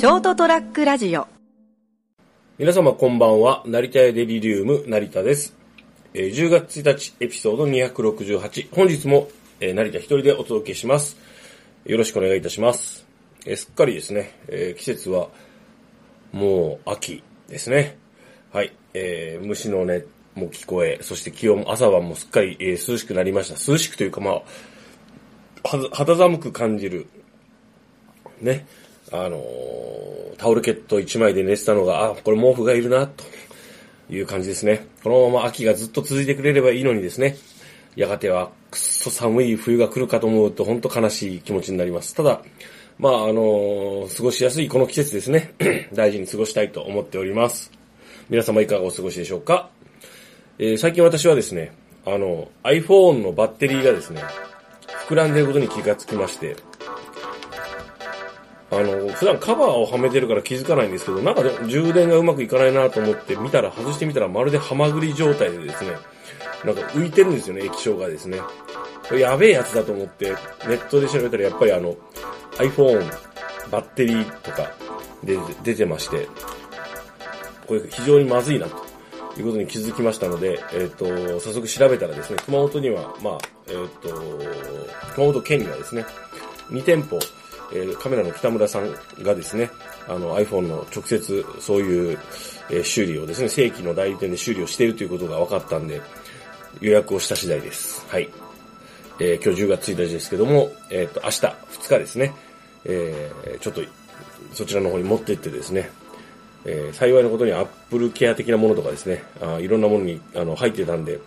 ショートトラックラジオ皆様こんばんは、成田屋デリリウム成田です。えー10月1日エピソード268、本日も、えー成田一人でお届けします。よろしくお願いいたします。えーすっかりですね、えー季節はもう秋ですね。はい、えー虫の音も聞こえ、そして気温、朝晩もすっかり、えー涼しくなりました。涼しくというかまあ、は肌寒く感じるね、あのータオルケット1枚で寝てたのが、あ、これ毛布がいるな、という感じですね。このまま秋がずっと続いてくれればいいのにですね、やがてはくっそ寒い冬が来るかと思うと本当悲しい気持ちになります。ただ、まあ、あの過ごしやすいこの季節ですね、大事に過ごしたいと思っております。皆様いかがお過ごしでしょうかえー最近私はですね、あの、iPhone のバッテリーがですね、膨らんでいることに気がつきまして、あの、普段カバーをはめてるから気づかないんですけど、なんか充電がうまくいかないなと思って見たら、外してみたらまるでハマグリ状態でですね、なんか浮いてるんですよね、液晶がですね。これやべえやつだと思って、ネットで調べたらやっぱりあの、iPhone バッテリーとかで出てまして、これ非常にまずいなということに気づきましたので、えっ、と、早速調べたらですね、熊本には、まあ、えっ、と、熊本県にはですね、2店舗、えーカメラの北村さんがですね、あの iPhone の直接そういう、えー修理をですね、正規の代理店で修理をしているということが分かったんで、予約をした次第です。はい。えー今日10月1日ですけども、えっ、と、明日2日ですね、えーちょっとそちらの方に持って行ってですね、えー幸いなことにアップルケア的なものとかですね、あいろんなものにあの入ってたんで、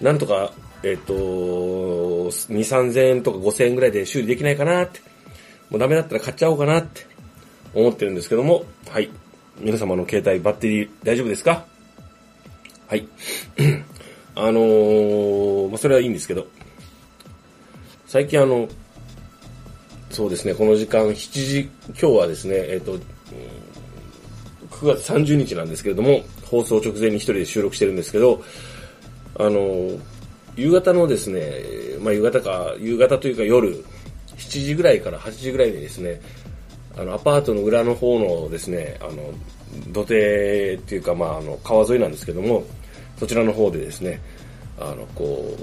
なんとか、えっ、と、2、3000円とか5000円ぐらいで修理できないかなって、もうダメだったら買っちゃおうかなって思ってるんですけども、はい。皆様の携帯バッテリー大丈夫ですか？はい。あのー、まあ、それはいいんですけど、最近あの、そうですね、この時間7時、今日はですね、えっ、と、9月30日なんですけれども、放送直前に一人で収録してるんですけど、あのー、夕方のですね、まあ夕方か、夕方というか夜、7時ぐらいから8時ぐらいにですね、あの、アパートの裏の方のですね、あの、土手っていうか、まあ、あの、川沿いなんですけども、そちらの方でですね、あの、こ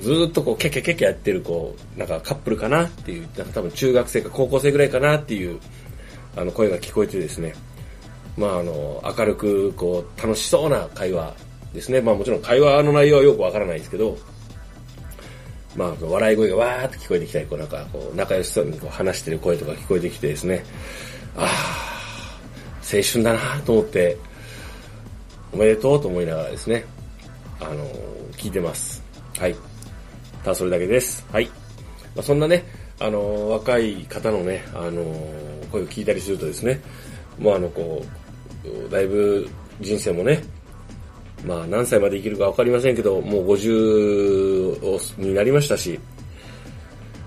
う、ずっとこう、ケケケケやってる、こう、なんかカップルかなっていう、なんか多分中学生か高校生ぐらいかなっていう、あの、声が聞こえてですね、まあ、あの、明るく、こう、楽しそうな会話ですね。まあ、もちろん会話の内容はよくわからないですけど、まあ、笑い声がわーって聞こえてきたり、こうなんか、こう、仲良しそうにこう話してる声とか聞こえてきてですね、ああ、青春だなと思って、おめでとうと思いながらですね、あの聞いてます。はい。ただそれだけです。はい。まあ、そんなね、あの若い方のね、あの声を聞いたりするとですね、もうあの、こう、だいぶ人生もね、まあ何歳まで生きるかわかりませんけど、もう50をになりましたし、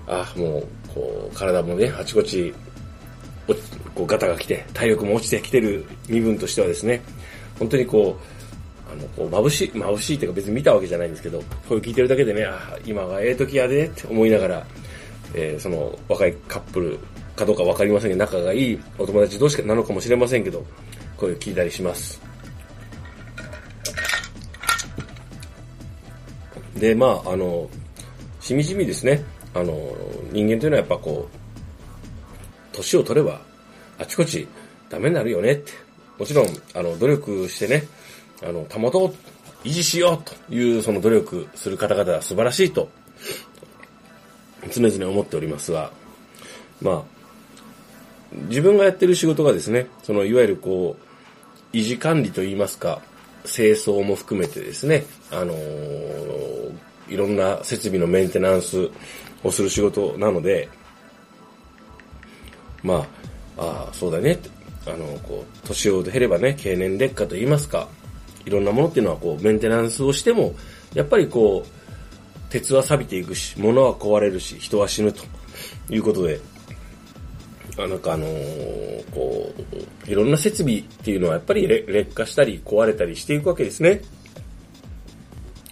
あもう、こう、体もね、あちこち、おこうガタが来て、体力も落ちてきてる身分としてはですね、本当にこう、あの、こう、眩しい、眩しいというか別に見たわけじゃないんですけど、声を聞いてるだけでね、あ今がええ時やでって思いながら、えーその若いカップルかどうかわかりませんけど、仲がいいお友達同士なのかもしれませんけど、声を聞いたりします。で、まあ、あの、しみじみですね。あの、人間というのはやっぱこう、年を取れば、あちこちダメになるよねって。もちろん、あの、努力してね、あの、保とう、維持しようという、その努力する方々は素晴らしいと、常々思っておりますが、まあ、自分がやってる仕事がですね、その、いわゆるこう、維持管理といいますか、清掃も含めてですね、あのーいろんな設備のメンテナンスをする仕事なので、まあ、ああ、そうだね。あの、こう、年を経ればね、経年劣化と言いますか、いろんなものっていうのはこう、メンテナンスをしても、やっぱりこう、鉄は錆びていくし、物は壊れるし、人は死ぬということで、あなんかあのーこう、いろんな設備っていうのはやっぱり劣化したり壊れたりしていくわけですね。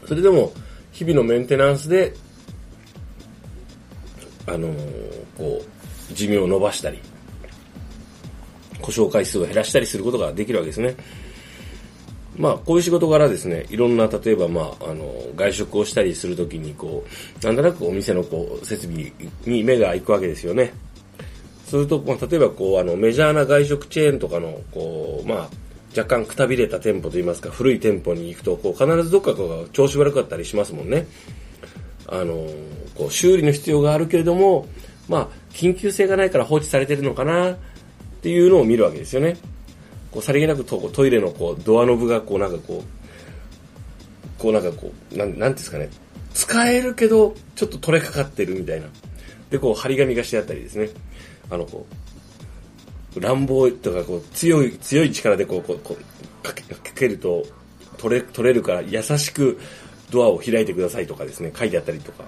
それでも、日々のメンテナンスで、あのーこう、寿命を伸ばしたり、故障回数を減らしたりすることができるわけですね。まあ、こういう仕事柄ですね、いろんな、例えば、まあ、あの、外食をしたりするときに、こう、なんとなくお店の、こう、設備に目が行くわけですよね。すると、まあ、例えば、こう、あの、メジャーな外食チェーンとかの、こう、まあ、若干くたびれた店舗といいますか、古い店舗に行くと、こう、必ずどっかが調子悪かったりしますもんね。あの、こう、修理の必要があるけれども、まあ、緊急性がないから放置されてるのかな、っていうのを見るわけですよね。こうさりげなくトトイレのこうドアノブがこうなんかこう、こうなんかこう、なん、なんですかね。使えるけど、ちょっと取れかかってるみたいな。で、こう、張り紙がしてあったりですね。あの、こう、乱暴とか、こう、強い、強い力でこう、こう、こうかけ、かけると、取れ、取れるから優しくドアを開いてくださいとかですね、書いてあったりとか。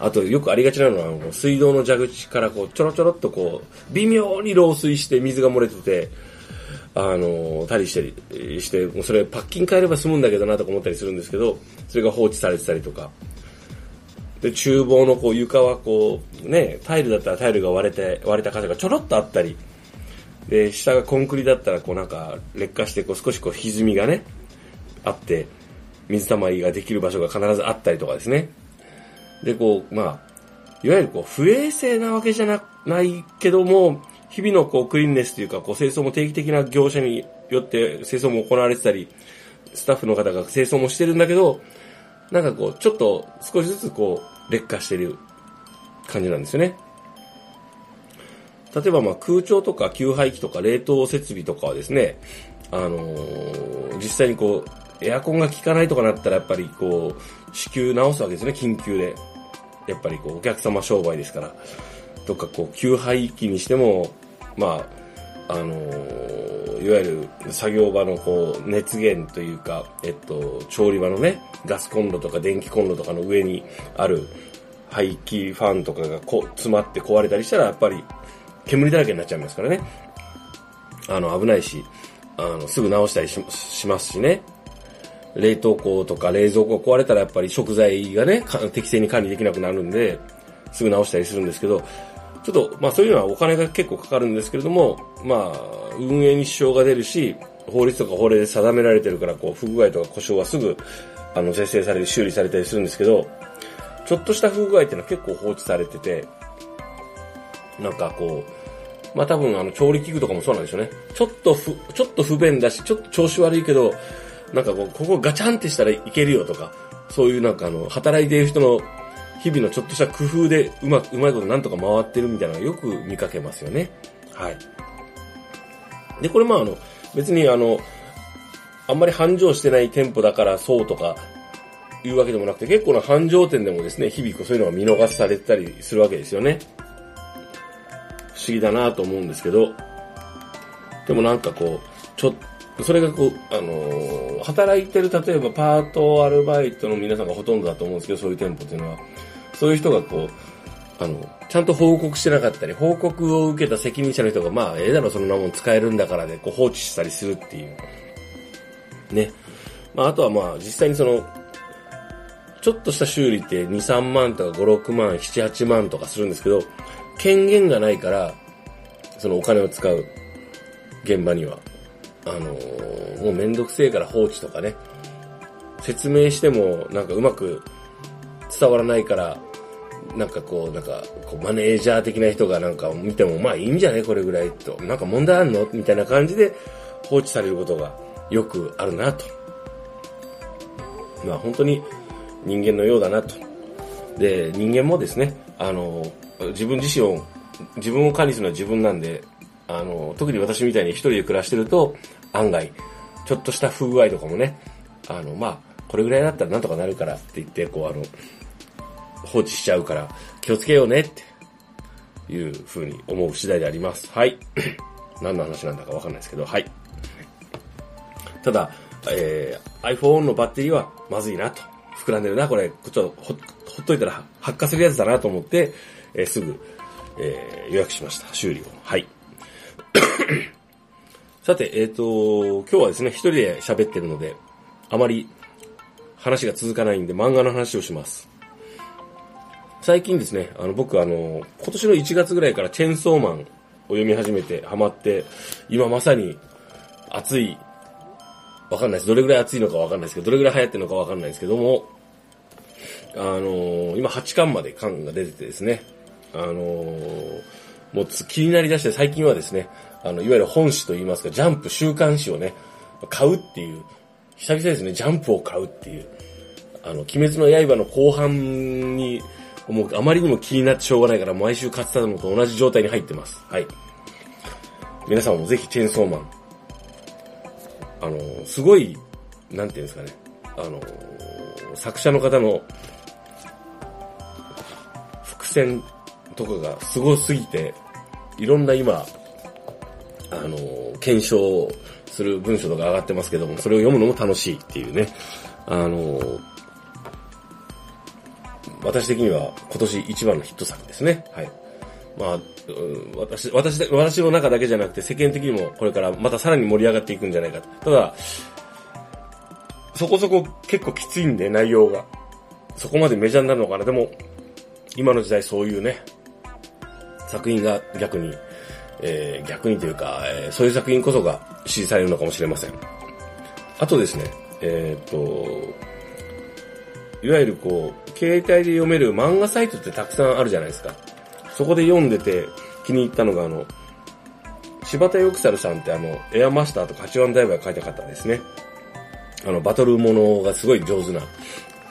あと、よくありがちなのは、水道の蛇口からこう、ちょろちょろっとこう、微妙に漏水して水が漏れてて、あの、たりしたりして、もうそれパッキン変えれば済むんだけどなとか思ったりするんですけど、それが放置されてたりとか。で、厨房のこう床はこう、ね、タイルだったらタイルが割れて、割れた箇所がちょろっとあったり、で、下がコンクリだったらこうなんか劣化してこう少しこう歪みがね、あって、水たまりができる場所が必ずあったりとかですね。で、こう、まあ、いわゆるこう、不衛生なわけじゃな、ないけども、日々のこうクリーンネスというか、こう清掃も定期的な業者によって清掃も行われてたり、スタッフの方が清掃もしてるんだけど、なんかこう、ちょっと少しずつこう、劣化してる感じなんですよね。例えばまあ空調とか給排気とか冷凍設備とかはですね、あのー、実際にこう、エアコンが効かないとかなったらやっぱりこう、支給直すわけですね、緊急で。やっぱりこう、お客様商売ですから。とかこう、給排気にしても、まあ、あの、いわゆる作業場のこう、熱源というか、えっと、調理場のね、ガスコンロとか電気コンロとかの上にある排気ファンとかがこ詰まって壊れたりしたら、やっぱり煙だらけになっちゃいますからね。あの、危ないし、あの、すぐ直したりししますしね。冷凍庫とか冷蔵庫壊れたらやっぱり食材がね、適正に管理できなくなるんで、すぐ直したりするんですけど、ちょっと、まあそういうのはお金が結構かかるんですけれども、まあ、運営に支障が出るし、法律とか法令で定められてるから、こう、不具合とか故障はすぐ、あの、是正される、修理されたりするんですけど、ちょっとした不具合っていうのは結構放置されてて、なんかこう、まあ多分あの、調理器具とかもそうなんでしょうね。ちょっとふ、ちょっと不便だし、ちょっと調子悪いけど、なんかこう、ここガチャンってしたらいけるよとか、そういうなんかあの、働いている人の日々のちょっとした工夫でうまく、うまいことなんとか回ってるみたいなのがよく見かけますよね。はい。で、これまああの、別にあの、あんまり繁盛してない店舗だからそうとかいうわけでもなくて、結構な繁盛店でもですね、日々そういうのが見逃されてたりするわけですよね。不思議だなと思うんですけど、でもなんかこう、ちょ、それがこう、あのー、働いてる、例えばパート、アルバイトの皆さんがほとんどだと思うんですけど、そういう店舗っていうのは、そういう人がこう、あの、ちゃんと報告してなかったり、報告を受けた責任者の人が、まあ、ええだろ、そんなもん使えるんだからで、こう放置したりするっていう。ね。まあ、あとはまあ、実際にその、ちょっとした修理って2、3万とか5、6万、7、8万とかするんですけど、権限がないから、そのお金を使う現場には、あのー、もうめんどくせえから放置とかね、説明してもなんかうまく伝わらないから、なんかこう、なんか、こうマネージャー的な人がなんか見ても、まあいいんじゃねこれぐらいと。なんか問題あんのみたいな感じで放置されることがよくあるなと。まあ本当に人間のようだなと。で、人間もですね、あの、自分自身を、自分を管理するのは自分なんで、あの、特に私みたいに一人で暮らしてると、案外、ちょっとした不具合とかもね、あの、まあ、これぐらいだったらなんとかなるからって言って、こう、あの、放置しちゃうから気をつけようねっていう風に思う次第であります。はい。何の話なんだかわかんないですけど、はい。ただ、えー、iPhone のバッテリーはまずいなと。膨らんでるな、これ、ちょっとほほっといたら発火するやつだなと思って、えー、すぐ、えー、予約しました。修理を。はい。さて、えっ、ー、と、今日はですね、一人で喋ってるので、あまり話が続かないんで漫画の話をします。最近ですね、あの、僕あの、今年の1月ぐらいからチェンソーマンを読み始めて、ハマって、今まさに熱い、わかんないです。どれぐらい熱いのかわかんないですけど、どれぐらい流行ってるのかわかんないですけども、あのー今8巻まで巻が出ててですね、あのーもう気になりだして最近はですね、あの、いわゆる本誌といいますか、ジャンプ週刊誌をね、買うっていう、久々ですね、ジャンプを買うっていう、あの、鬼滅の刃の後半に、もうあまりにも気になってしょうがないから、毎週買ってたのと同じ状態に入ってます。はい。皆さんもぜひチェーンソーマン。あの、すごい、なんていうんですかね。あの、作者の方の伏線とかがすごすぎて、いろんな今、あの、検証する文章とか上がってますけども、それを読むのも楽しいっていうね。あの、私的には今年一番のヒット作ですね。はい。まあ、私、私、私の中だけじゃなくて世間的にもこれからまたさらに盛り上がっていくんじゃないかと。ただ、そこそこ結構きついんで内容が。そこまでメジャーになるのかな。でも、今の時代そういうね、作品が逆に、えー逆にというか、えーそういう作品こそが支持されるのかもしれません。あとですね、えーっと、いわゆるこう、携帯で読める漫画サイトってたくさんあるじゃないですか。そこで読んでて気に入ったのがあの、柴田ヨクサルさんってあの、エアマスターとか8ワンダイバー書いた方ですね。あの、バトルものがすごい上手な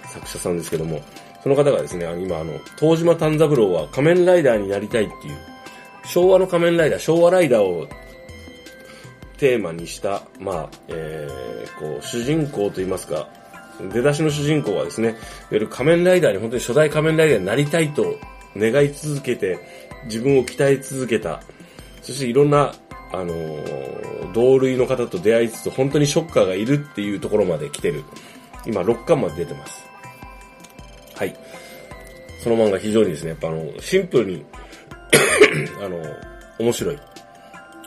作者さんですけども、その方がですね、今あの、東島丹三郎は仮面ライダーになりたいっていう、昭和の仮面ライダー、昭和ライダーをテーマにした、まあ、えー、こう、主人公といいますか、出だしの主人公はですね、いわゆる仮面ライダーに本当に初代仮面ライダーになりたいと願い続けて、自分を鍛え続けた、そしていろんな、あのー同類の方と出会いつつ、本当にショッカーがいるっていうところまで来てる。今、6巻まで出てます。はい。その漫画非常にですね、やっぱあの、シンプルに、あの、面白い。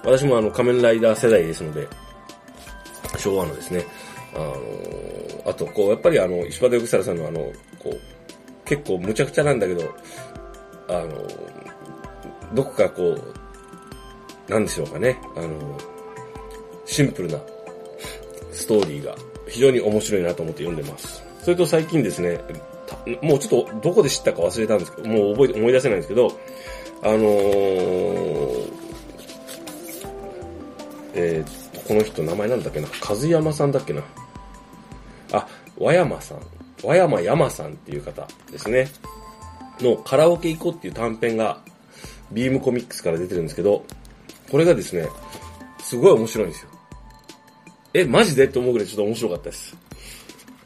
私もあの、仮面ライダー世代ですので、昭和のですね、あの、あと、こう、やっぱりあの、石畑よくさらさんのあの、こう、結構無茶苦茶なんだけど、あの、どこかこう、なんでしょうかね、あの、シンプルなストーリーが非常に面白いなと思って読んでます。それと最近ですね、もうちょっとどこで知ったか忘れたんですけど、もう覚えて、思い出せないんですけど、あのー、えー、この人名前なんだっけな、和山さんだっけな。あ、和山さん。和山山さんっていう方ですね。のカラオケ行こうっていう短編が、ビームコミックスから出てるんですけど、これがですね、すごい面白いんですよ。え、マジでって思うぐらいちょっと面白かったです。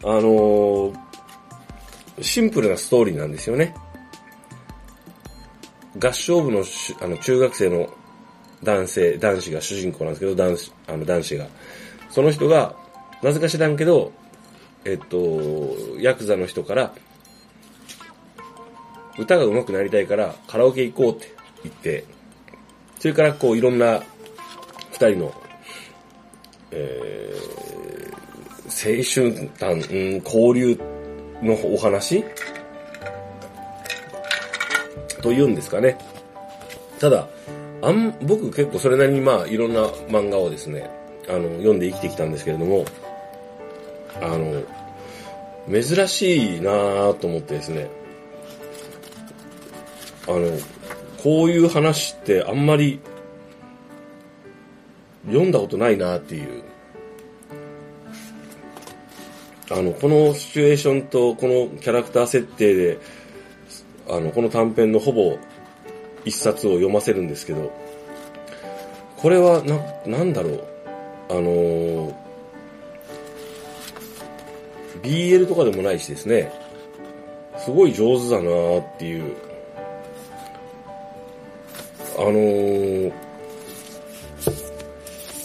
あのー、シンプルなストーリーなんですよね。合唱部のあの中学生の男性、男子が主人公なんですけど、男子、あの男子が。その人が、なぜか知らんけど、えっと、ヤクザの人から、歌が上手くなりたいからカラオケ行こうって言って、それからこういろんな二人の、えー、青春団、うん、交流のお話？というんですかね。ただ、あん、僕結構それなりにまあいろんな漫画をですね、あの、読んで生きてきたんですけれども、あの、珍しいなぁと思ってですね、あの、こういう話ってあんまり読んだことないなっていう。あの、このシチュエーションとこのキャラクター設定で、あの、この短編のほぼ一冊を読ませるんですけど、これはな、なんだろう。あのー BL とかでもないしですね、すごい上手だなっていう。あのー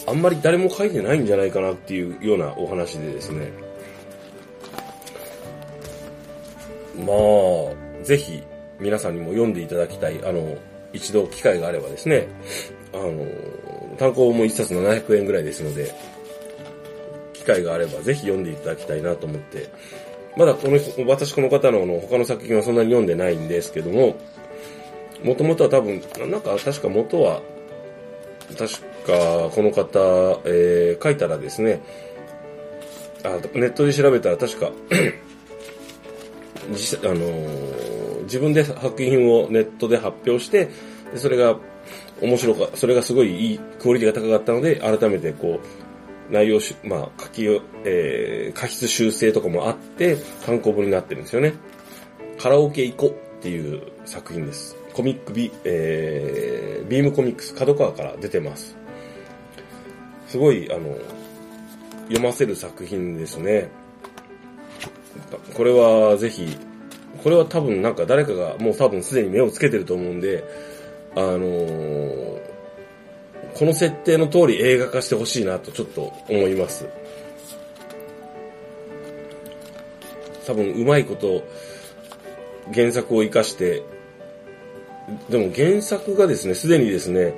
あんまり誰も書いてないんじゃないかなっていうようなお話でですね。まあ、ぜひ皆さんにも読んでいただきたい。あの、一度機会があればですね、あの、単行も一冊700円ぐらいですので、会があればぜひ読んでいただきたいなと思って、まだこの、私この方のあの他の作品はそんなに読んでないんですけども、もともとは多分、なんか確か元は、確か、この方、えー、書いたらですね、あネットで調べたら確か あのー、自分で作品をネットで発表して、それが面白か、それがすごいいい、クオリティが高かったので、改めてこう、内容し、まあ、書き、えー、過失修正とかもあって、単行本になってるんですよね。カラオケ行こっていう作品です。コミックビ、えー、ビームコミックス、角川から出てます。すごい、あの、読ませる作品ですね。これはぜひ、これは多分なんか誰かがもう多分すでに目をつけてると思うんで、あのー、この設定の通り映画化してほしいなとちょっと思います。多分うまいこと原作を活かして、でも原作がですね、すでにですね、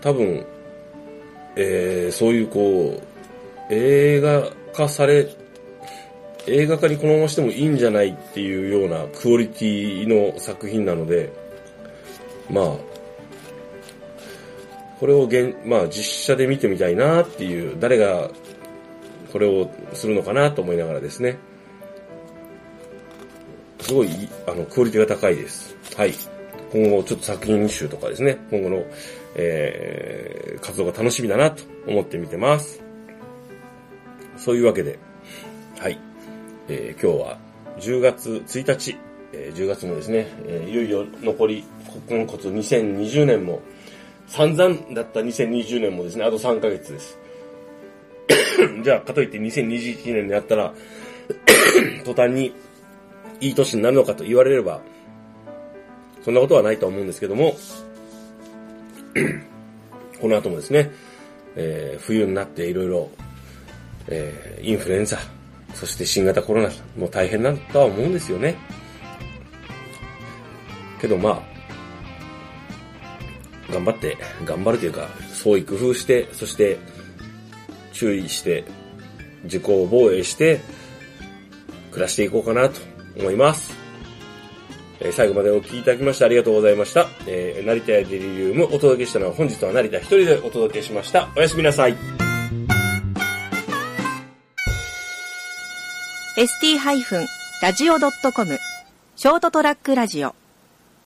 多分、えー、そういうこう、映画化され映画化にこのまましてもいいんじゃないっていうようなクオリティの作品なので、まあ、これを現、まあ実写で見てみたいなっていう、誰がこれをするのかなと思いながらですね、すごい、あの、クオリティが高いです。はい。今後ちょっと作品集とかですね、今後の、えー、活動が楽しみだなと思って見てます。そういうわけで、はい。えー、今日は10月1日、えー、10月もですね、えー、いよいよ残り、今こつ2020年も、散々だった2020年もですね、あと3ヶ月です。じゃあ、かといって2021年になったら 途端にいい年になるのかと言われれば、そんなことはないと思うんですけども、この後もですね、えー、冬になっていろいろ、えー、インフルエンザ、そして新型コロナも大変なんとは思うんですよね。けどまあ、頑張って、頑張るというか、創意工夫して、そして注意して、自己防衛して、暮らしていこうかなと思います。えー、最後までお聴きいただきましてありがとうございました。えー、成田やデリリウムお届けしたのは本日は成田一人でお届けしました。おやすみなさい。st-radio.com ショートトラックラジオ